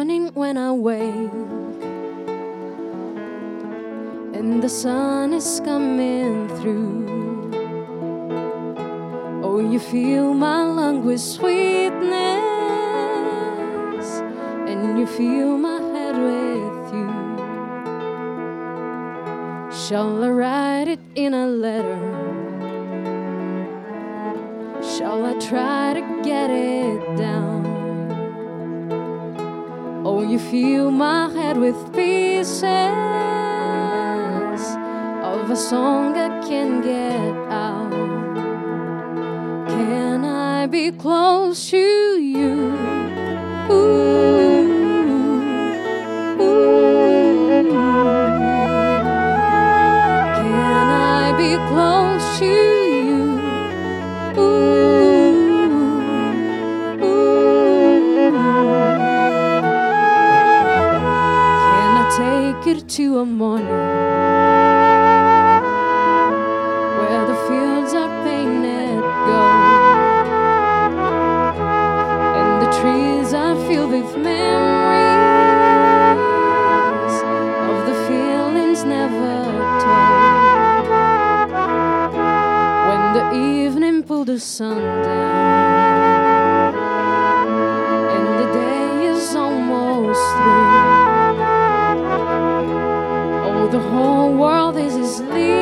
morning when I wake and the sun is coming through. Oh, you feel my lung with sweetness, and you feel my head with you. Shall I write it in a letter? Shall I try to get it down? Oh, you fill my head with pieces of a song I can't get out. Can I be close to you? Ooh, ooh. Can I be close to you? It to a morning where the fields are painted gold and the trees are filled with memories of the feelings never told? When the evening pulled the sun down the whole world is asleep.